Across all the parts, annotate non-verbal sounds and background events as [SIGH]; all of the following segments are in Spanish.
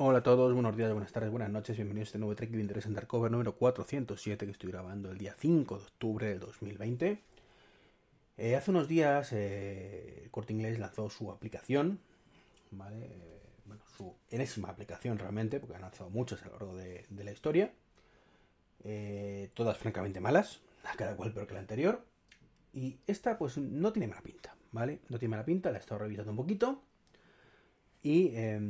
Hola a todos, buenos días, buenas tardes, buenas noches, bienvenidos a este nuevo Trek de Interés en Darkover número 407 que estoy grabando el día 5 de octubre del 2020. Eh, hace unos días eh, Corte Inglés lanzó su aplicación, ¿vale? Bueno, su enésima aplicación realmente, porque han lanzado muchas a lo largo de, de la historia. Eh, todas francamente malas, [LAUGHS] cada cual peor que la anterior. Y esta pues no tiene mala pinta, ¿vale? No tiene mala pinta, la he estado revisando un poquito. Y eh,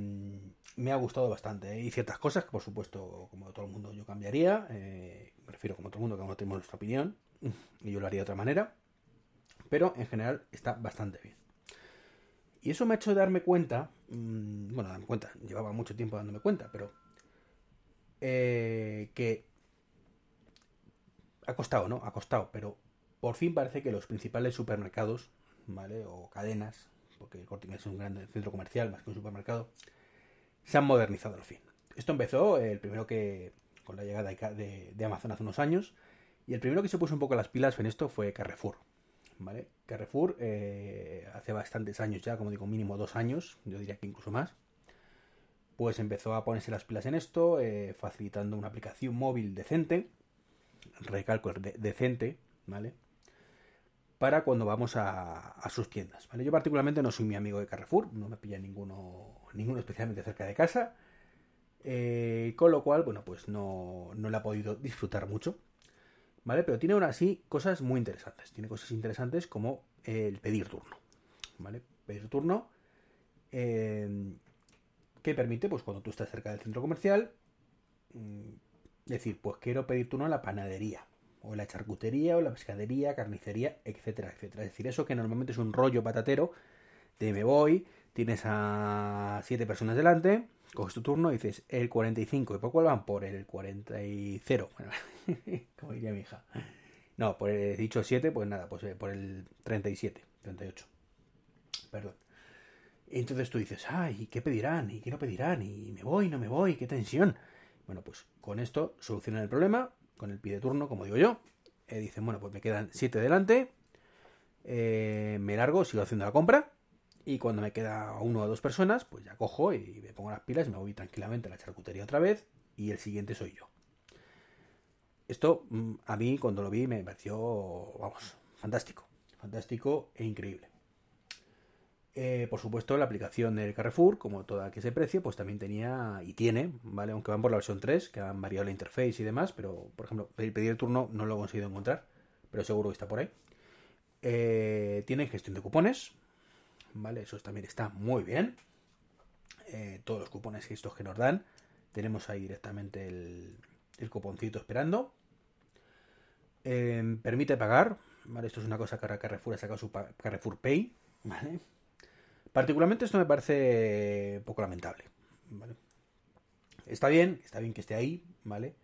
me ha gustado bastante. Hay ciertas cosas que, por supuesto, como todo el mundo, yo cambiaría. Eh, me refiero como todo el mundo, cada uno tenemos nuestra opinión. [LAUGHS] Y yo lo haría de otra manera. Pero en general está bastante bien. Y eso me ha hecho darme cuenta. Mmm, bueno, darme cuenta. Llevaba mucho tiempo dándome cuenta, pero. Eh, que. Ha costado, ¿no? Ha costado, pero por fin parece que los principales supermercados, ¿vale? O cadenas, porque el Corte es un gran centro comercial más que un supermercado, se han modernizado al fin. Esto empezó el primero que con la llegada de, Amazon hace unos años y el primero que se puso un poco las pilas en esto fue Carrefour. ¿vale? Carrefour eh, hace bastantes años ya, como digo, mínimo dos años, yo diría que incluso más, pues empezó a ponerse las pilas en esto, eh, facilitando una aplicación móvil decente, recalco de, decente, ¿vale? Para cuando vamos a, sus tiendas. Yo particularmente no soy mi amigo de Carrefour, no me pilla ninguno, ninguno especialmente cerca de casa, eh, con lo cual, bueno, pues no, no le ha podido disfrutar mucho, ¿vale? Pero tiene aún así cosas muy interesantes, tiene cosas interesantes como el pedir turno, ¿vale? Pedir turno eh, que permite, pues cuando tú estás cerca del centro comercial, mmm, decir, pues quiero pedir turno a la panadería, o la charcutería, o la pescadería, carnicería, etcétera, etcétera. Es decir, eso que normalmente es un rollo patatero de me voy, tienes a siete personas delante, coges tu turno y dices el 45, ¿y por cuál van? Por el 40 y 0, [LAUGHS] bueno, como diría mi hija. No, por el dicho 7, pues nada, pues por el 37, 38. Perdón. Entonces tú dices, ay, ¿qué pedirán? ¿Y qué no pedirán? ¿Y me voy, no me voy? ¿Qué tensión? Bueno, pues con esto solucionan el problema, con el pide turno, como digo yo. Eh, dicen, bueno, pues me quedan 7 delante, eh, me largo, sigo haciendo la compra. Y cuando me queda uno o dos personas, pues ya cojo y me pongo las pilas y me voy tranquilamente a la charcutería otra vez. Y el siguiente soy yo. Esto a mí cuando lo vi me pareció, vamos, fantástico. Fantástico e increíble. Eh, por supuesto, la aplicación del Carrefour, como toda que ese precio, pues también tenía y tiene, ¿vale? Aunque van por la versión 3, que han variado la interface y demás, pero, por ejemplo, pedir el turno no lo he conseguido encontrar, pero seguro que está por ahí. Eh, tiene gestión de cupones, ¿vale? Eso también está muy bien. Eh, todos los cupones que estos que nos dan, tenemos ahí directamente el, el cuponcito esperando. Eh, permite pagar, ¿vale? Esto es una cosa que ahora Carrefour ha sacado su Carrefour Pay, ¿vale? Particularmente esto me parece poco lamentable, ¿vale? Está bien, está bien que esté ahí, ¿vale?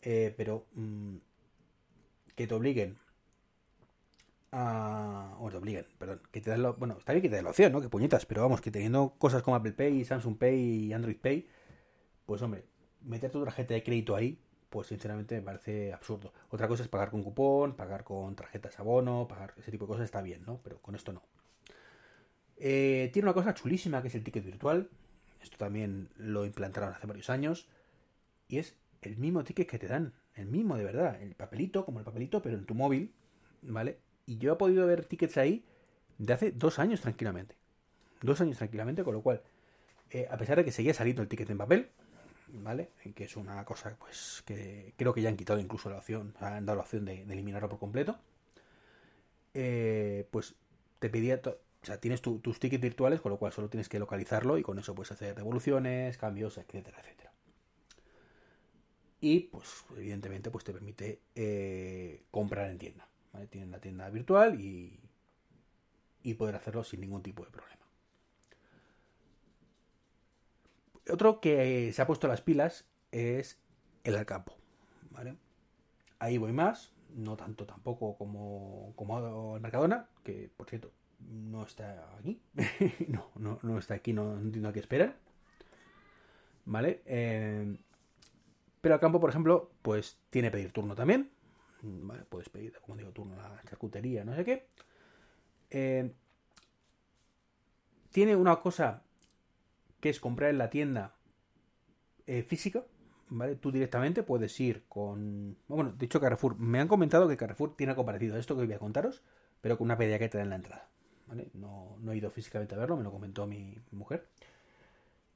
Eh, pero mmm, que te obliguen a... o te obliguen, perdón, que te dan la... Bueno, está bien que te den la opción, ¿no? Que puñetas, pero vamos, que teniendo cosas como Apple Pay, Samsung Pay y Android Pay, pues hombre, meter tu tarjeta de crédito ahí, pues sinceramente me parece absurdo. Otra cosa es pagar con cupón, pagar con tarjetas abono, pagar ese tipo de cosas está bien, ¿no? Pero con esto no. Eh, tiene una cosa chulísima que es el ticket virtual. Esto también lo implantaron hace varios años. Y es el mismo ticket que te dan. El mismo, de verdad. El papelito, como el papelito, pero en tu móvil. ¿Vale? Y yo he podido ver tickets ahí de hace dos años tranquilamente. Dos años tranquilamente, con lo cual, eh, a pesar de que seguía saliendo el ticket en papel, ¿vale? Que es una cosa, pues, que creo que ya han quitado incluso la opción, han dado la opción de, eliminarlo por completo. Eh, pues te pedía, o sea, tienes tu, tus tickets virtuales, con lo cual solo tienes que localizarlo y con eso puedes hacer devoluciones, cambios, etcétera, etcétera. Y, pues, evidentemente, pues te permite eh, comprar en tienda. ¿vale? Tienen la tienda virtual y, y poder hacerlo sin ningún tipo de problema. Otro que se ha puesto las pilas es el Alcampo. ¿vale? Ahí voy más, no tanto tampoco como, como el Mercadona, que por cierto no está aquí. [LAUGHS] no, no, no, está aquí, no, no entiendo a qué esperan. ¿Vale? Eh, pero Alcampo, por ejemplo, pues tiene pedir turno también. ¿Vale? Puedes pedir, como digo, turno a la charcutería, no sé qué. Eh, tiene una cosa que es comprar en la tienda eh, física, ¿vale? Tú directamente puedes ir con... Bueno, de hecho Carrefour, me han comentado que Carrefour tiene algo parecido a esto que voy a contaros, pero con una PDA que te da en la entrada, No, no he ido físicamente a verlo, me lo comentó mi mujer.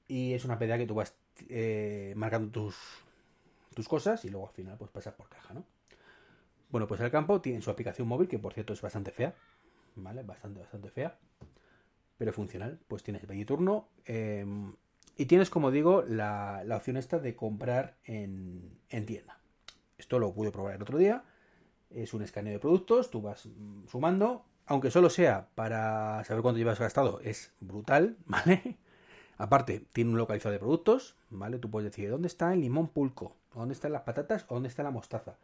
Y es una PDA que tú vas eh, marcando tus, tus cosas y luego al final pues pasas por caja, ¿no? Bueno, pues el campo tiene su aplicación móvil, que por cierto es bastante fea, ¿vale? Bastante, bastante fea, pero funcional. Pues tienes el turno em, y tienes, como digo, la, opción esta de comprar en, en, tienda. Esto lo pude probar el otro día. Es un escaneo de productos, tú vas mm, sumando, aunque solo sea para saber cuánto llevas gastado, es brutal, [LAUGHS] ¿vale? Aparte, tiene un localizador de productos, ¿vale? Tú puedes decir, ¿dónde está el limón pulco? ¿Dónde están las patatas? ¿O dónde está la mostaza?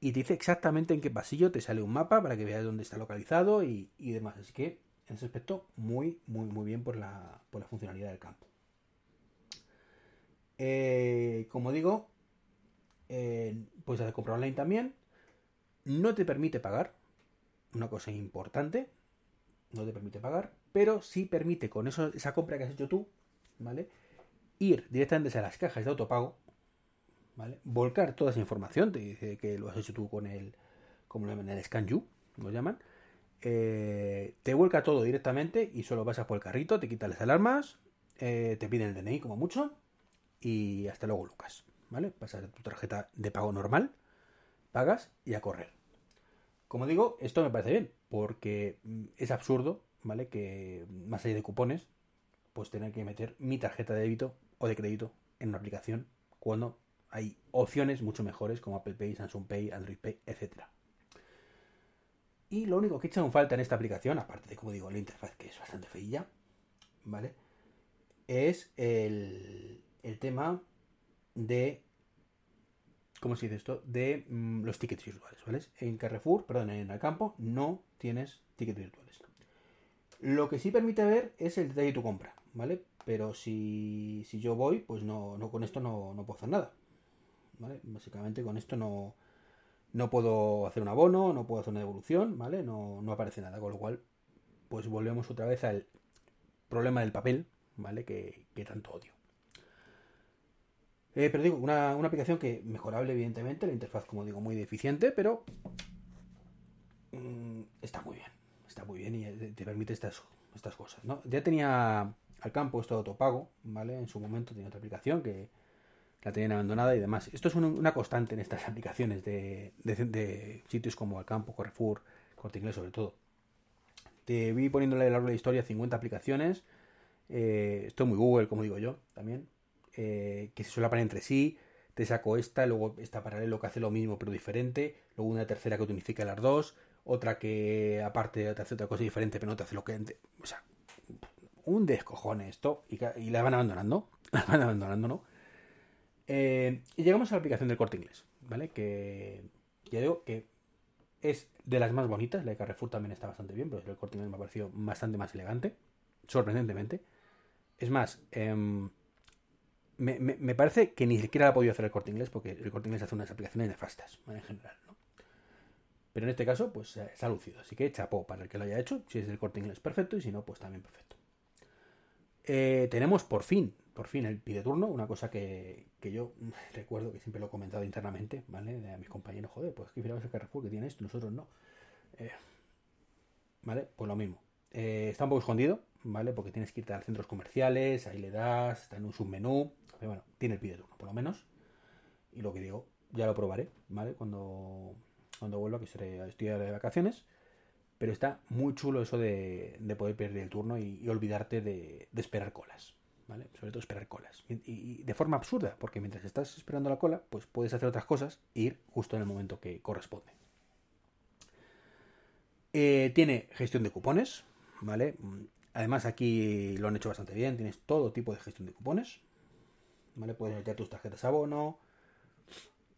Y te dice exactamente en qué pasillo te sale un mapa para que veas dónde está localizado y, demás. Así que, en ese aspecto, muy, muy, muy bien por la, por la funcionalidad del campo. Eh, como digo, eh, puedes comprar online también. No te permite pagar. Una cosa importante. No te permite pagar. Pero sí permite con eso, esa compra que has hecho tú ¿vale? Ir directamente a las cajas de autopago, ¿vale? Volcar toda esa información, te dice que lo has hecho tú con el, como lo llaman, el ScanU, lo llaman. Eh, te vuelca todo directamente y solo pasas por el carrito, te quitas las alarmas, eh, te piden el DNI como mucho y hasta luego Lucas, ¿vale? Pasas tu tarjeta de pago normal, pagas y a correr. Como digo, esto me parece bien, porque mm, es absurdo, ¿vale? Que más allá de cupones, pues tener que meter mi tarjeta de débito o de crédito en una aplicación cuando hay opciones mucho mejores como Apple Pay, Samsung Pay, Android Pay, etc. Y lo único que he echado en falta en esta aplicación, aparte de, como digo, la interfaz que es bastante feilla, ¿vale? Es el, el tema de ¿cómo se dice esto? De mm, los tickets virtuales, ¿vale? En Carrefour, perdón, en el campo no tienes tickets virtuales. Lo que sí permite ver es el detalle de tu compra. ¿vale? Pero si, si yo voy, pues no, no con esto no, no, puedo hacer nada, ¿vale? Básicamente con esto no, no puedo hacer un abono, no puedo hacer una devolución, ¿vale? No, no aparece nada, con lo cual, pues volvemos otra vez al problema del papel, ¿vale? Que, que tanto odio. Eh, pero digo, una, una, aplicación que mejorable, evidentemente, la interfaz, como digo, muy deficiente, pero mm, está muy bien. Está muy bien y eh, te permite estas, estas cosas, ¿no? Ya tenía al campo esto de autopago, ¿vale? En su momento tenía otra aplicación que la tenían abandonada y demás. Esto es una constante en estas [LAUGHS] aplicaciones de, de, sitios como Alcampo, Carrefour, Corte Inglés sobre todo. Te vi poniéndole a lo largo de la historia 50 aplicaciones. Eh, esto es muy Google, como digo yo, también. Eh, que se solapan entre sí. Te saco esta, luego esta paralelo que hace lo mismo pero diferente. Luego una tercera que unifica las dos. Otra que aparte te hace otra cosa diferente pero no te hace lo que... O sea, un descojone esto y, la van abandonando, [LAUGHS] la van abandonando, ¿no? Eh, y llegamos a la aplicación del corte inglés, ¿vale? Que ya digo que es de las más bonitas, la de Carrefour también está bastante bien, pero el corte inglés me ha parecido bastante más elegante, sorprendentemente. Es más, em, me, parece que ni siquiera ha podido hacer el corte inglés porque el corte inglés hace unas aplicaciones nefastas, en general, ¿no? Pero en este caso, pues se ha lucido. Así que chapó para el que lo haya hecho. Si es el corte inglés, perfecto. Y si no, pues también perfecto. Eh, tenemos por fin, por fin el pide turno, una cosa que, yo [LAUGHS] recuerdo que siempre lo he comentado internamente, ¿vale? A mis compañeros, joder, pues que fijaos el Carrefour que tiene esto, nosotros no. Eh, ¿Vale? Pues lo mismo. Eh, está un poco escondido, ¿vale? Porque tienes que irte a centros comerciales, ahí le das, está en un submenú, bueno, tiene el pide turno, por lo menos. Y lo que digo, ya lo probaré, ¿vale? Cuando, cuando vuelva, que estaré, estoy de vacaciones. Pero está muy chulo eso de, poder perder el turno y, olvidarte de, esperar colas. ¿vale? Sobre todo esperar colas. Y, de forma absurda, porque mientras estás esperando la cola, pues puedes hacer otras cosas e ir justo en el momento que corresponde. Eh, tiene gestión de cupones, Además aquí lo han hecho bastante bien, tienes todo tipo de gestión de cupones. Puedes meter tus tarjetas abono,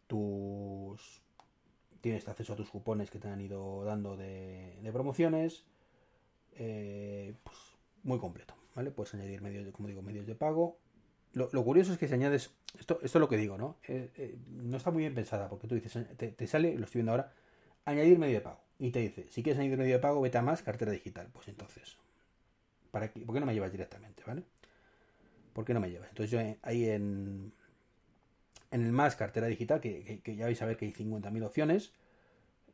tus tienes acceso a tus cupones que te han ido dando de, promociones. Eh, pues, muy completo, ¿vale? Puedes añadir medios de, como digo, medios de pago. Lo, curioso es que si añades, esto, esto es lo que digo, ¿no? Eh, eh, no está muy bien pensada porque tú dices, te, sale, lo estoy viendo ahora, añadir medio de pago. Y te dice, si quieres añadir medio de pago, vete a más, cartera digital. Pues entonces, ¿para qué, ¿por qué no me llevas directamente, ¿vale? ¿Por qué no me llevas? Entonces yo ahí en, En el más cartera digital, que, ya vais a ver que hay 50.000 opciones,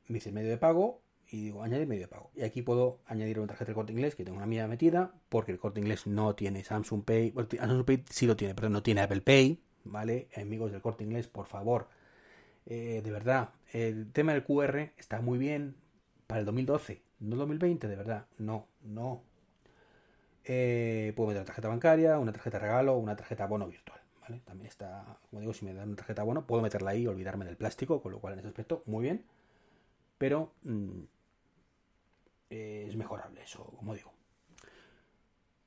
me dice medio de pago y digo añadir medio de pago. Y aquí puedo añadir una tarjeta de corte inglés que tengo una mía metida, porque el corte inglés no tiene Samsung Pay. Samsung Pay sí lo tiene, pero no tiene Apple Pay, ¿vale? Amigos del corte inglés, por favor, eh, de verdad, el tema del QR está muy bien para el 2012, no 2020, de verdad, no, no. Eh, puedo meter una tarjeta bancaria, una tarjeta regalo, una tarjeta bono virtual. También está, como digo, si me dan una tarjeta bono, puedo meterla ahí y olvidarme del plástico, con lo cual en ese aspecto, muy bien. Pero mm, es mejorable eso, como digo.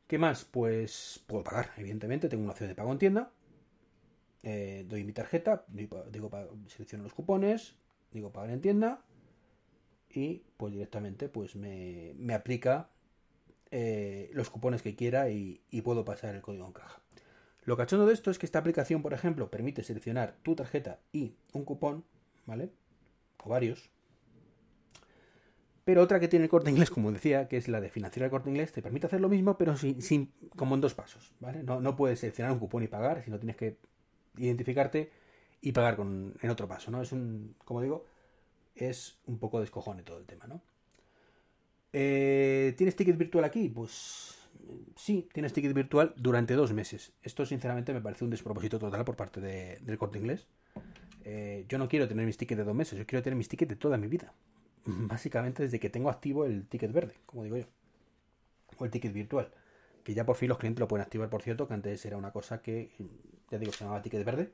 ¿Qué más? Pues puedo pagar, evidentemente, tengo una opción de pago en tienda. Eh, doy mi tarjeta, digo, selecciono los cupones, digo pagar en tienda y pues directamente pues me, aplica eh, los cupones que quiera y, y, puedo pasar el código en caja. Lo cachondo de esto es que esta aplicación, por ejemplo, permite seleccionar tu tarjeta y un cupón, ¿vale? O varios. Pero otra que tiene el corte inglés, como decía, que es la de financiar el corte inglés, te permite hacer lo mismo, pero sin, sin como en dos pasos, ¿vale? No, no puedes seleccionar un cupón y pagar, sino tienes que identificarte y pagar con, en otro paso, ¿no? Es un, como digo, es un poco descojone todo el tema, ¿no? Eh, ¿Tienes ticket virtual aquí? Pues sí, tienes ticket virtual durante dos meses. Esto sinceramente me parece un despropósito total por parte del corte inglés. Eh, yo no quiero tener mis tickets de dos meses, yo quiero tener mis tickets de toda mi vida. [LAUGHS] Básicamente desde que tengo activo el ticket verde, como digo yo. O el ticket virtual. Que ya por fin los clientes lo pueden activar, por cierto, que antes era una cosa que, ya digo, se llamaba ticket verde.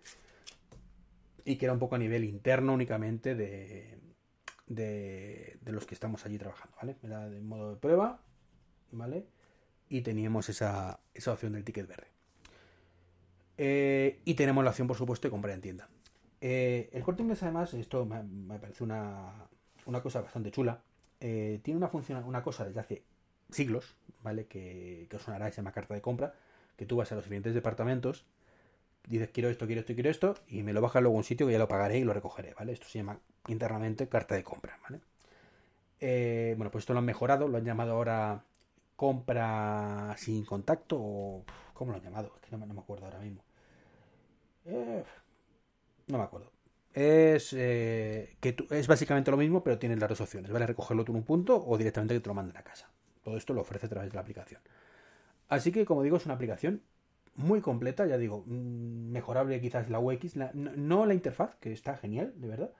Y que era un poco a nivel interno únicamente de, de, los que estamos allí trabajando, ¿vale? Era de modo de prueba, ¿vale? y teníamos esa, opción del ticket verde. Eh, y tenemos la opción, por supuesto, de comprar en tienda. Eh, el corte inglés, además, esto me, parece una, cosa bastante chula. Eh, tiene una función, una cosa desde hace siglos, ¿vale? Que, que os sonará, se llama carta de compra, que tú vas a los diferentes departamentos, dices quiero esto, quiero esto, quiero esto, y me lo bajas luego a un sitio que ya lo pagaré y lo recogeré, ¿vale? Esto se llama internamente carta de compra, ¿vale? bueno, pues esto lo han mejorado, lo han llamado ahora compra sin contacto o... ¿Cómo lo han llamado? Es que no, me acuerdo ahora mismo. Eh, no me acuerdo. Es, eh, que es básicamente lo mismo, pero tienes las dos opciones, ¿vale? Recogerlo tú en un punto o directamente que te lo manden a casa. Todo esto lo ofrece a través de la aplicación. Así que, como digo, es una aplicación muy completa, ya digo, mm, mejorable quizás la UX, no, la interfaz, que está genial, de verdad,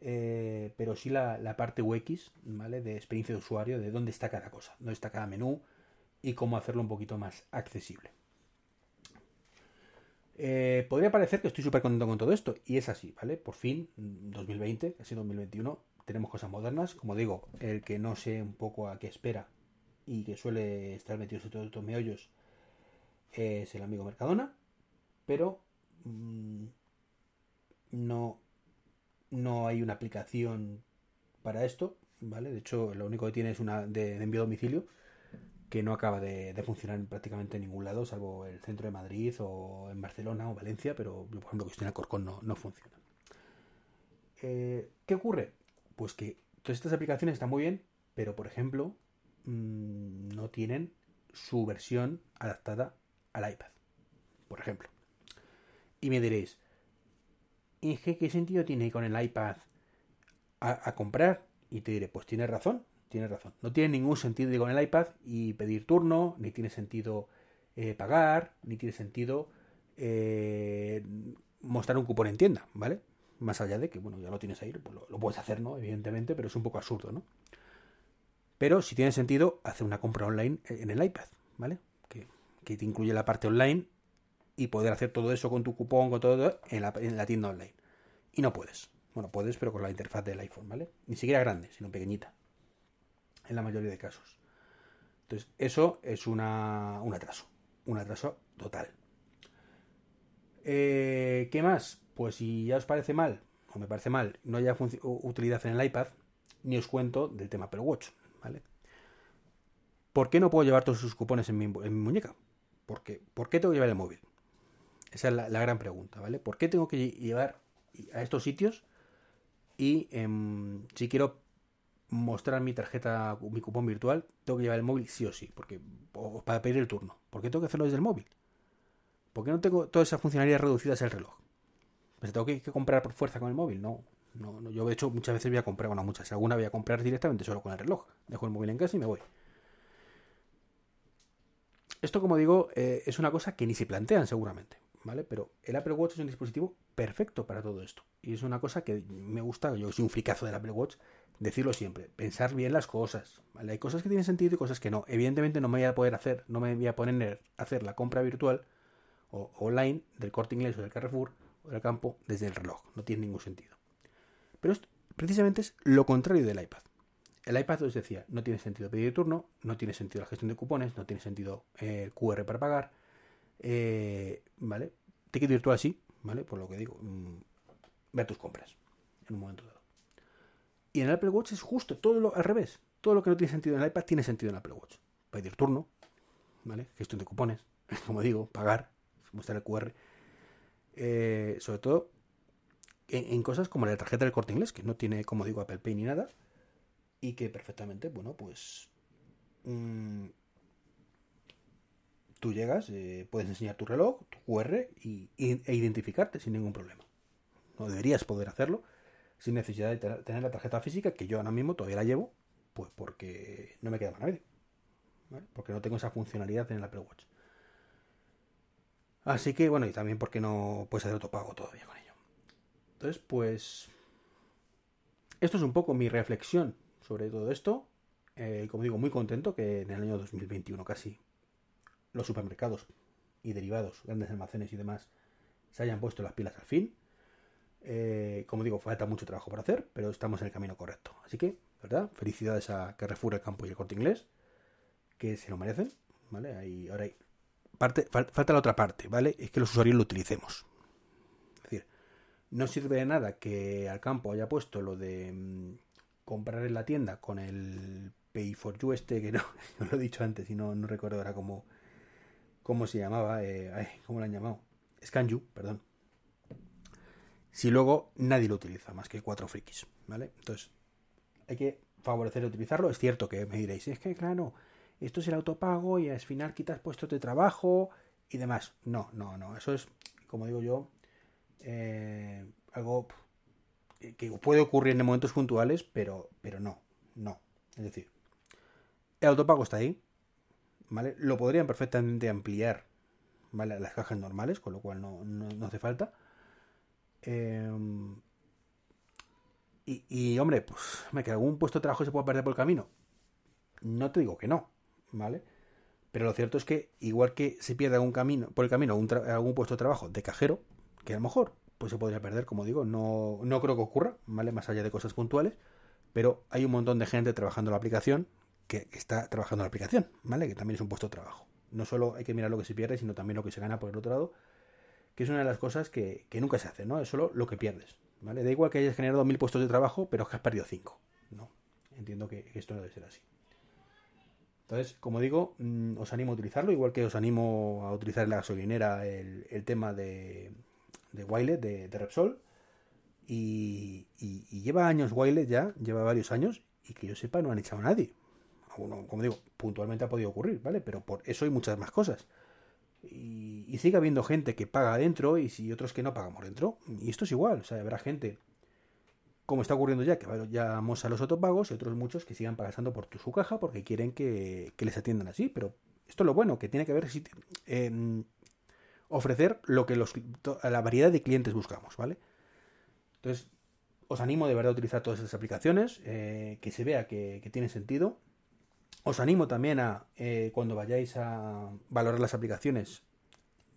eh, pero sí la, parte UX, ¿vale? De experiencia de usuario, de dónde está cada cosa, dónde está cada menú y cómo hacerlo un poquito más accesible. Eh, podría parecer que estoy súper contento con todo esto, y es así, ¿vale? Por fin, 2020, casi 2021, tenemos cosas modernas. Como digo, el que no sé un poco a qué espera y que suele estar metido en todos estos meollos es el amigo Mercadona, pero mm, no no hay una aplicación para esto, ¿vale? De hecho, lo único que tiene es una de, envío a domicilio que no acaba de, funcionar prácticamente en ningún lado, salvo el centro de Madrid o en Barcelona o Valencia, pero por ejemplo que estoy en Alcorcón no, no funciona. Eh, ¿Qué ocurre? Pues que todas estas aplicaciones están muy bien, pero por ejemplo mm, no tienen su versión adaptada al iPad, por ejemplo. Y me diréis, ¿y qué sentido tiene con el iPad a, comprar? Y te diré, pues tienes razón, tienes razón. No tiene ningún sentido ir con el iPad y pedir turno, ni tiene sentido eh, pagar, ni tiene sentido eh, mostrar un cupón en tienda, ¿vale? Más allá de que, bueno, ya lo tienes ahí, pues lo, puedes hacer, ¿no? Evidentemente, pero es un poco absurdo, ¿no? Pero si tiene sentido hacer una compra online en el iPad, ¿vale? Que, te incluye la parte online y poder hacer todo eso con tu cupón, con todo en la, en la tienda online. Y no puedes. Bueno, puedes, pero con la interfaz del iPhone, ¿vale? Ni siquiera grande, sino pequeñita. En la mayoría de casos. Entonces, eso es una, un atraso. Un atraso total. Eh, ¿Qué más? Pues si ya os parece mal, o me parece mal, no haya utilidad en el iPad, ni os cuento del tema Apple Watch, ¿vale? ¿Por qué no puedo llevar todos sus cupones en mi muñeca? ¿Por qué? ¿Por qué tengo que llevar el móvil? Esa es la, gran pregunta, ¿vale? ¿Por qué tengo que llevar a estos sitios y em, si quiero mostrar mi tarjeta, mi cupón virtual, tengo que llevar el móvil sí o sí, porque para pedir el turno. ¿Por qué tengo que hacerlo desde el móvil? ¿Por qué no tengo todas esas funcionalidades reducidas al reloj? Pues tengo que, comprar por fuerza con el móvil. No, no, no, yo de hecho muchas veces voy a comprar, bueno, muchas, alguna voy a comprar directamente solo con el reloj. Dejo el móvil en casa y me voy. Esto, como digo, eh, es una cosa que ni se plantean seguramente, ¿vale? Pero el Apple Watch es un dispositivo perfecto para todo esto. Y es una cosa que me gusta, yo soy un fricazo del Apple Watch, decirlo siempre, pensar bien las cosas. Hay cosas que tienen sentido y cosas que no. Evidentemente no me voy a poder hacer, no me voy a poner a hacer la compra virtual o online del corte inglés o del Carrefour o del campo desde el reloj. No tiene ningún sentido. Pero esto precisamente es lo contrario del iPad. El iPad os decía, no tiene sentido pedir turno, no tiene sentido la gestión de cupones, no tiene sentido el QR para pagar, eh, ¿vale? Ticket virtual sí, ¿vale? Por lo que digo, mm, ver tus compras en un momento dado. Y en el Apple Watch es justo todo lo al revés. Todo lo que no tiene sentido en el iPad tiene sentido en el Apple Watch. Pedir turno, ¿vale? Gestión de cupones, [LAUGHS] como digo, pagar, mostrar el QR. Eh, sobre todo en, cosas como la tarjeta del corte inglés, que no tiene, como digo, Apple Pay ni nada, y que perfectamente, bueno, pues mm, tú llegas, eh, puedes enseñar tu reloj, tu QR y, e identificarte sin ningún problema. No deberías poder hacerlo sin necesidad de tener la tarjeta física, que yo ahora mismo todavía la llevo, pues porque no me queda más nadie. Porque no tengo esa funcionalidad en el Apple Watch. Así que, bueno, y también porque no puedes hacer autopago todavía con ello. Entonces, pues. Esto es un poco mi reflexión sobre todo esto. Eh, como digo, muy contento que en el año 2021 casi los supermercados y derivados, grandes almacenes y demás, se hayan puesto las pilas al fin. Eh, como digo, falta mucho trabajo por hacer, pero estamos en el camino correcto. Así que, ¿verdad? Felicidades a Carrefour, el campo y el corte inglés, que se lo merecen, ¿vale? Ahí, ahora hay parte, falta la otra parte, ¿vale? Es que los usuarios lo utilicemos. Es decir, no sirve de nada que al campo haya puesto lo de mm, comprar en la tienda con el Pay for You este, que no, [LAUGHS] no lo he dicho antes y no, no recuerdo ahora cómo, cómo se llamaba, eh, ¿cómo lo han llamado? ScanYou, perdón. Si luego nadie lo utiliza, más que cuatro frikis, ¿vale? Entonces, hay que favorecer utilizarlo. Es cierto que me diréis, es que claro, esto es el autopago y al final quitas puestos de trabajo y demás. No, no, no. Eso es, como digo yo, eh, algo que puede ocurrir en momentos puntuales, pero, pero no, no. Es decir, el autopago está ahí, ¿vale? Lo podrían perfectamente ampliar, ¿vale? Las cajas normales, con lo cual no, hace falta. Em, y, hombre, pues, me que algún puesto de trabajo se puede perder por el camino. No te digo que no, ¿vale? Pero lo cierto es que, igual que se pierde algún camino, por el camino algún puesto de trabajo de cajero, que a lo mejor pues se podría perder, como digo, no, no creo que ocurra, ¿vale? Más allá de cosas puntuales, pero hay un montón de gente trabajando en la aplicación que está trabajando la aplicación, ¿vale? Que también es un puesto de trabajo. No solo hay que mirar lo que se pierde, sino también lo que se gana por el otro lado, que es una de las cosas que, nunca se hace, ¿no? Es solo lo que pierdes, ¿vale? Da igual que hayas generado mil puestos de trabajo, pero que has perdido cinco, ¿no? Entiendo que, esto no debe ser así. Entonces, como digo, mm, os animo a utilizarlo, igual que os animo a utilizar en la gasolinera el tema de, de Wiley, de, Repsol. Y, lleva años Wiley ya, lleva varios años, y que yo sepa no han echado a nadie. como digo, puntualmente ha podido ocurrir, ¿vale? Pero por eso hay muchas más cosas. Y, sigue habiendo gente que paga adentro y si otros que no pagamos dentro. Y esto es igual, o sea, habrá gente, como está ocurriendo ya, que vamos a los autopagos y otros muchos que sigan pagando por su caja porque quieren que, les atiendan así. Pero esto es lo bueno, que tiene que ver si, ofrecer lo que los, la variedad de clientes buscamos, ¿vale? Entonces, os animo de verdad a utilizar todas esas aplicaciones, eh, que se vea que, tiene sentido. Os animo también a, eh, cuando vayáis a valorar las aplicaciones,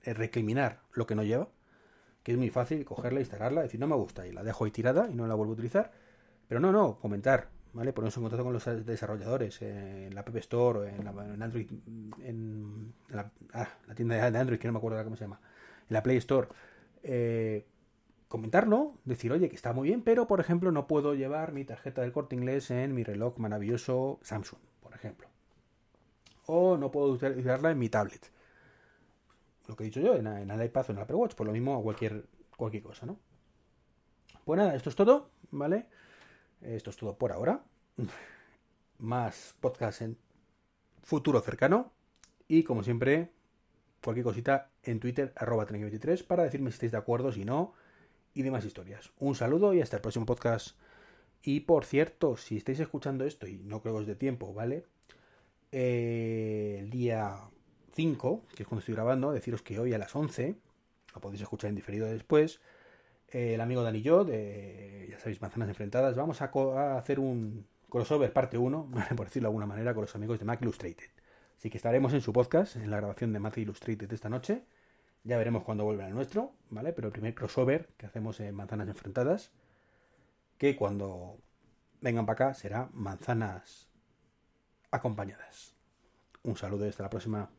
eh, recriminar lo que no lleva, que es muy fácil cogerla, instalarla, decir no me gusta y la dejo ahí tirada y no la vuelvo a utilizar. Pero no, no, comentar, ¿vale? Ponernos en contacto con los desarrolladores en la App Store, en, la, en Android, en la, ah, la, tienda de Android, que no me acuerdo cómo se llama, en la Play Store. Eh, comentarlo, decir, oye, que está muy bien, pero por ejemplo no puedo llevar mi tarjeta del corte inglés en mi reloj maravilloso Samsung, por ejemplo. O no puedo utilizarla en mi tablet. Lo que he dicho yo, en, en el iPad o en el Apple Watch, por lo mismo a cualquier, cualquier cosa, ¿no? Pues nada, esto es todo, ¿vale? Esto es todo por ahora. [LAUGHS] Más podcast en futuro cercano. Y como siempre, cualquier cosita en Twitter, arroba 23 para decirme si estáis de acuerdo, si no. y demás historias. Un saludo y hasta el próximo podcast. Y por cierto, si estáis escuchando esto, y no creo que os dé tiempo, ¿vale? El día 5, que es cuando estoy grabando, deciros que hoy a las 11, lo podéis escuchar en diferido después, el amigo Dani y yo, de, ya sabéis, Manzanas Enfrentadas, vamos a, hacer un crossover parte 1, [LAUGHS] por decirlo de alguna manera, con los amigos de Mac Illustrated. Así que estaremos en su podcast, en la grabación de Mac Illustrated de esta noche. Ya veremos cuándo vuelve al nuestro, ¿vale? Pero el primer crossover que hacemos en Manzanas Enfrentadas, que cuando vengan para acá será Manzanas acompañadas. Un saludo y hasta la próxima.